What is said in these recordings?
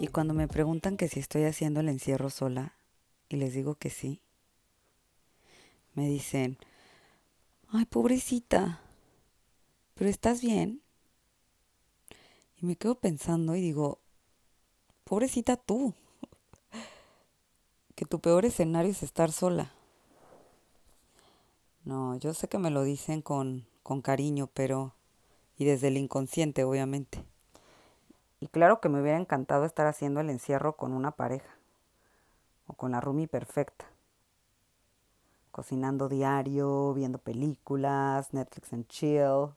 Y cuando me preguntan que si estoy haciendo el encierro sola, y les digo que sí, me dicen, ay, pobrecita, pero ¿estás bien? Y me quedo pensando y digo, pobrecita tú, que tu peor escenario es estar sola. No, yo sé que me lo dicen con, con cariño, pero... y desde el inconsciente, obviamente. Y claro que me hubiera encantado estar haciendo el encierro con una pareja o con la roomie perfecta. Cocinando diario, viendo películas, Netflix and chill.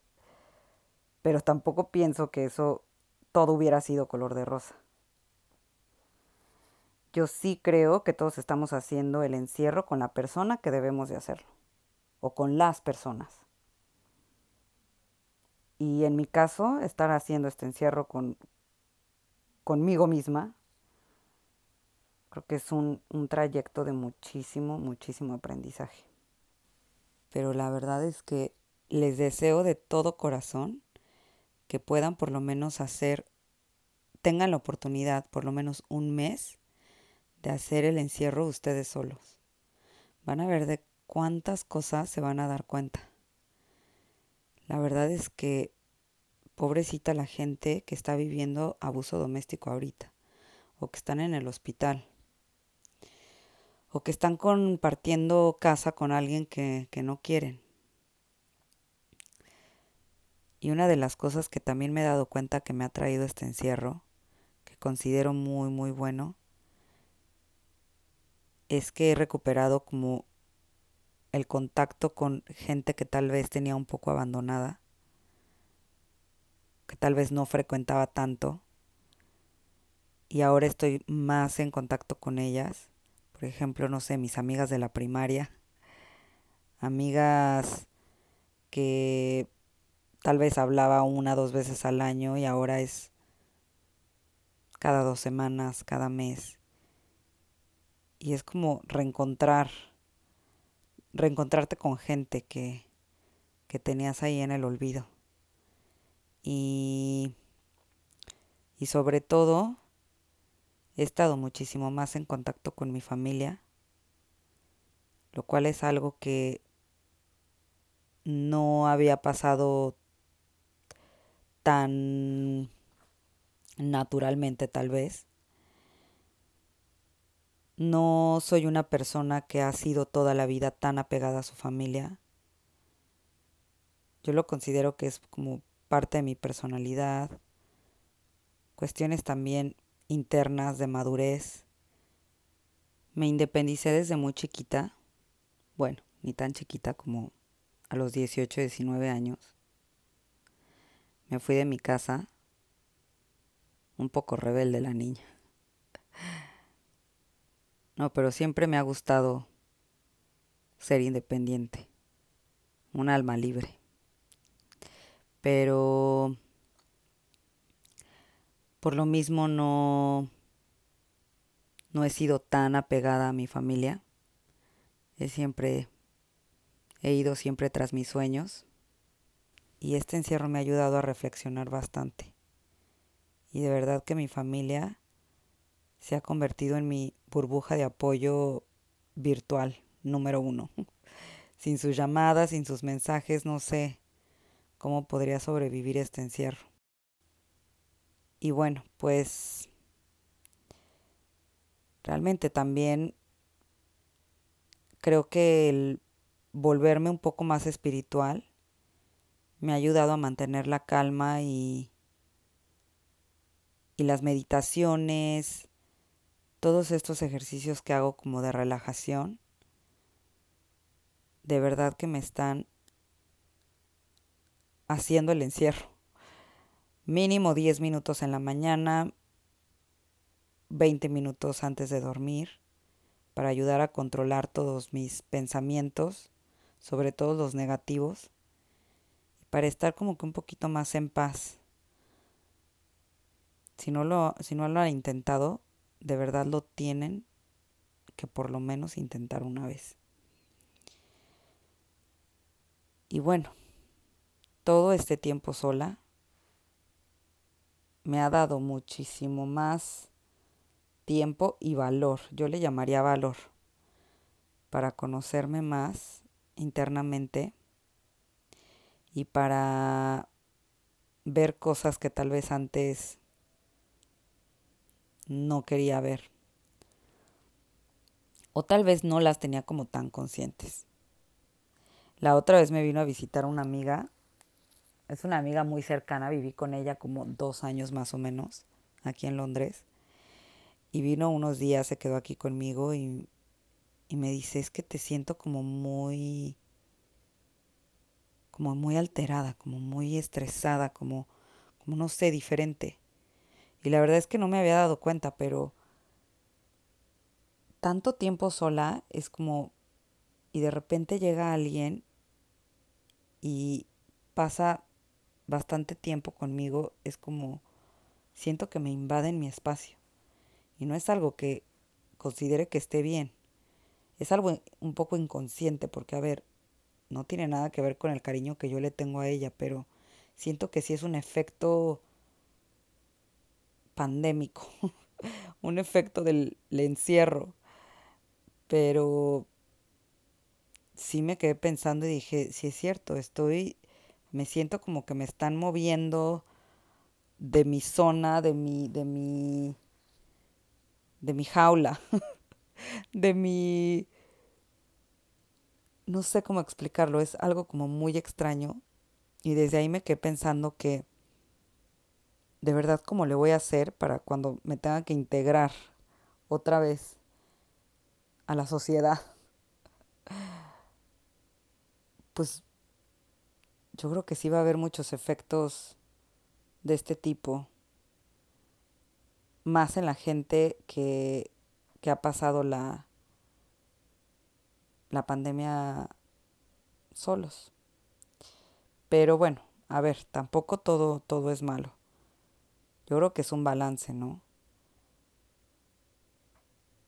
Pero tampoco pienso que eso todo hubiera sido color de rosa. Yo sí creo que todos estamos haciendo el encierro con la persona que debemos de hacerlo o con las personas. Y en mi caso, estar haciendo este encierro con, conmigo misma, creo que es un, un trayecto de muchísimo, muchísimo aprendizaje. Pero la verdad es que les deseo de todo corazón que puedan por lo menos hacer, tengan la oportunidad por lo menos un mes de hacer el encierro ustedes solos. Van a ver de cuántas cosas se van a dar cuenta. La verdad es que pobrecita la gente que está viviendo abuso doméstico ahorita, o que están en el hospital, o que están compartiendo casa con alguien que, que no quieren. Y una de las cosas que también me he dado cuenta que me ha traído este encierro, que considero muy, muy bueno, es que he recuperado como el contacto con gente que tal vez tenía un poco abandonada que tal vez no frecuentaba tanto y ahora estoy más en contacto con ellas. Por ejemplo, no sé, mis amigas de la primaria, amigas que tal vez hablaba una dos veces al año y ahora es cada dos semanas, cada mes. Y es como reencontrar, reencontrarte con gente que, que tenías ahí en el olvido y, y sobre todo he estado muchísimo más en contacto con mi familia, lo cual es algo que no había pasado tan naturalmente tal vez. No soy una persona que ha sido toda la vida tan apegada a su familia. Yo lo considero que es como parte de mi personalidad, cuestiones también internas de madurez. Me independicé desde muy chiquita, bueno, ni tan chiquita como a los 18, 19 años. Me fui de mi casa, un poco rebelde la niña. No, pero siempre me ha gustado ser independiente, un alma libre pero por lo mismo no, no he sido tan apegada a mi familia. He siempre, he ido siempre tras mis sueños y este encierro me ha ayudado a reflexionar bastante. Y de verdad que mi familia se ha convertido en mi burbuja de apoyo virtual número uno. Sin sus llamadas, sin sus mensajes, no sé cómo podría sobrevivir este encierro. Y bueno, pues realmente también creo que el volverme un poco más espiritual me ha ayudado a mantener la calma y, y las meditaciones, todos estos ejercicios que hago como de relajación, de verdad que me están haciendo el encierro. Mínimo 10 minutos en la mañana, 20 minutos antes de dormir, para ayudar a controlar todos mis pensamientos, sobre todo los negativos, para estar como que un poquito más en paz. Si no lo, si no lo han intentado, de verdad lo tienen que por lo menos intentar una vez. Y bueno, todo este tiempo sola me ha dado muchísimo más tiempo y valor. Yo le llamaría valor para conocerme más internamente y para ver cosas que tal vez antes no quería ver. O tal vez no las tenía como tan conscientes. La otra vez me vino a visitar una amiga. Es una amiga muy cercana, viví con ella como dos años más o menos, aquí en Londres. Y vino unos días, se quedó aquí conmigo y, y me dice, es que te siento como muy, como muy alterada, como muy estresada, como, como no sé, diferente. Y la verdad es que no me había dado cuenta, pero tanto tiempo sola es como, y de repente llega alguien y pasa bastante tiempo conmigo, es como, siento que me invaden mi espacio. Y no es algo que considere que esté bien. Es algo un poco inconsciente, porque a ver, no tiene nada que ver con el cariño que yo le tengo a ella, pero siento que sí es un efecto pandémico, un efecto del encierro. Pero sí me quedé pensando y dije, sí es cierto, estoy, me siento como que me están moviendo de mi zona, de mi, de mi, de mi jaula, de mi, no sé cómo explicarlo, es algo como muy extraño. Y desde ahí me quedé pensando que de verdad cómo le voy a hacer para cuando me tenga que integrar otra vez a la sociedad. Pues yo creo que sí va a haber muchos efectos de este tipo, más en la gente que, que ha pasado la, la pandemia solos. Pero bueno, a ver, tampoco todo, todo es malo. Yo creo que es un balance, ¿no?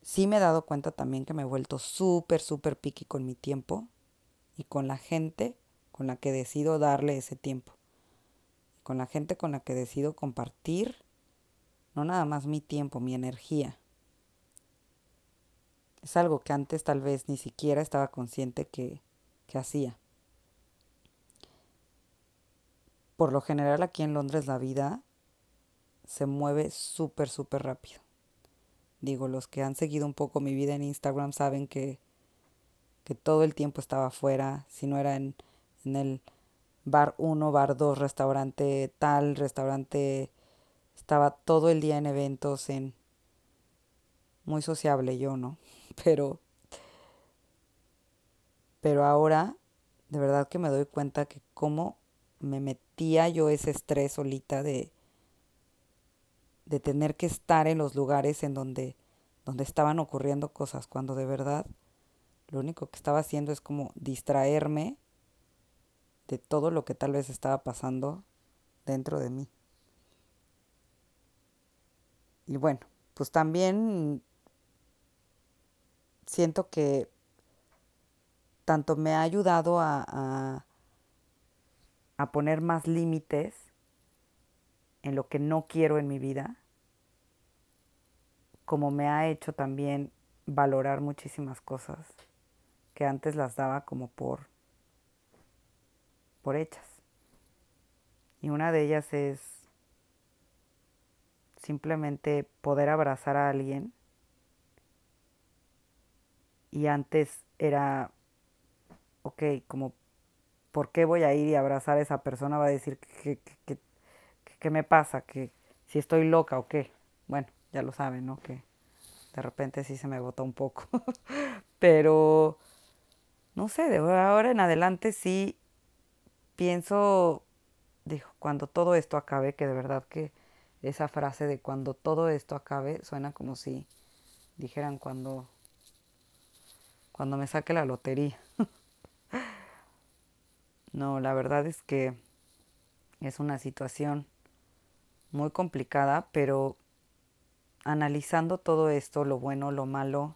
Sí me he dado cuenta también que me he vuelto súper, súper piqui con mi tiempo y con la gente con la que decido darle ese tiempo. Con la gente con la que decido compartir, no nada más mi tiempo, mi energía. Es algo que antes tal vez ni siquiera estaba consciente que, que hacía. Por lo general aquí en Londres la vida se mueve súper, súper rápido. Digo, los que han seguido un poco mi vida en Instagram saben que, que todo el tiempo estaba afuera, si no era en, en el bar 1, bar 2, restaurante tal, restaurante, estaba todo el día en eventos, en muy sociable yo, ¿no? Pero, pero ahora, de verdad que me doy cuenta que cómo me metía yo ese estrés solita de, de tener que estar en los lugares en donde, donde estaban ocurriendo cosas, cuando de verdad lo único que estaba haciendo es como distraerme de todo lo que tal vez estaba pasando dentro de mí. Y bueno, pues también siento que tanto me ha ayudado a, a, a poner más límites en lo que no quiero en mi vida, como me ha hecho también valorar muchísimas cosas que antes las daba como por por hechas. Y una de ellas es simplemente poder abrazar a alguien. Y antes era, ok, como, ¿por qué voy a ir y abrazar a esa persona? Va a decir que, que, ¿Qué me pasa? ¿Que si estoy loca o qué? Bueno, ya lo saben, ¿no? Que de repente sí se me bota un poco. Pero, no sé, de ahora en adelante sí pienso, dijo, cuando todo esto acabe, que de verdad que esa frase de cuando todo esto acabe suena como si dijeran cuando, cuando me saque la lotería. no, la verdad es que es una situación muy complicada, pero analizando todo esto, lo bueno, lo malo,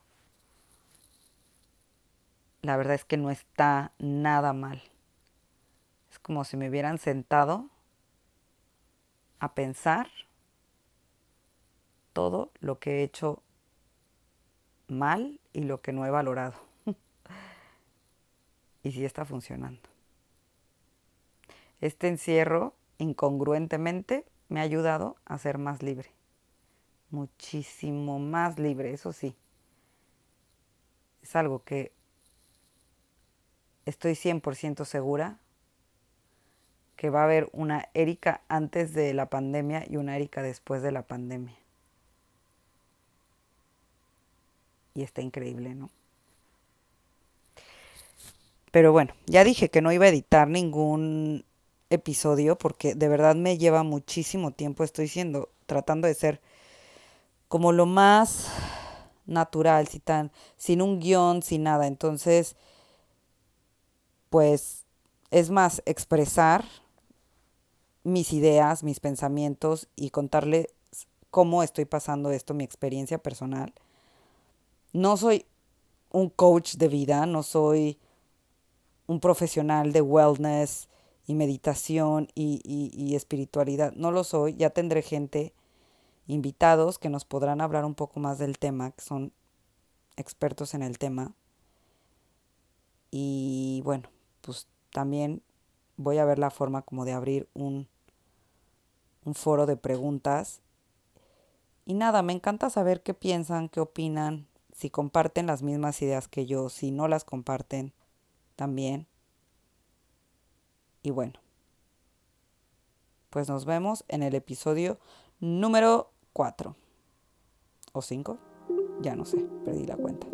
la verdad es que no está nada mal. Es como si me hubieran sentado a pensar todo lo que he hecho mal y lo que no he valorado. y si está funcionando. Este encierro, incongruentemente, me ha ayudado a ser más libre. Muchísimo más libre, eso sí. Es algo que estoy 100% segura que va a haber una Erika antes de la pandemia y una Erika después de la pandemia. Y está increíble, ¿no? Pero bueno, ya dije que no iba a editar ningún episodio porque de verdad me lleva muchísimo tiempo. Estoy siendo, tratando de ser como lo más natural, sin, tan, sin un guion, sin nada. Entonces, pues es más expresar mis ideas, mis pensamientos y contarle cómo estoy pasando esto, mi experiencia personal. No soy un coach de vida, no soy un profesional de wellness y meditación y, y, espiritualidad. No lo soy, ya tendré gente, invitados que nos podrán hablar un poco más del tema, que son expertos en el tema. Y bueno, pues también voy a ver la forma como de abrir un, un foro de preguntas. Y nada, me encanta saber qué piensan, qué opinan, si comparten las mismas ideas que yo, si no las comparten también. Y bueno, pues nos vemos en el episodio número 4 o 5, ya no sé, perdí la cuenta.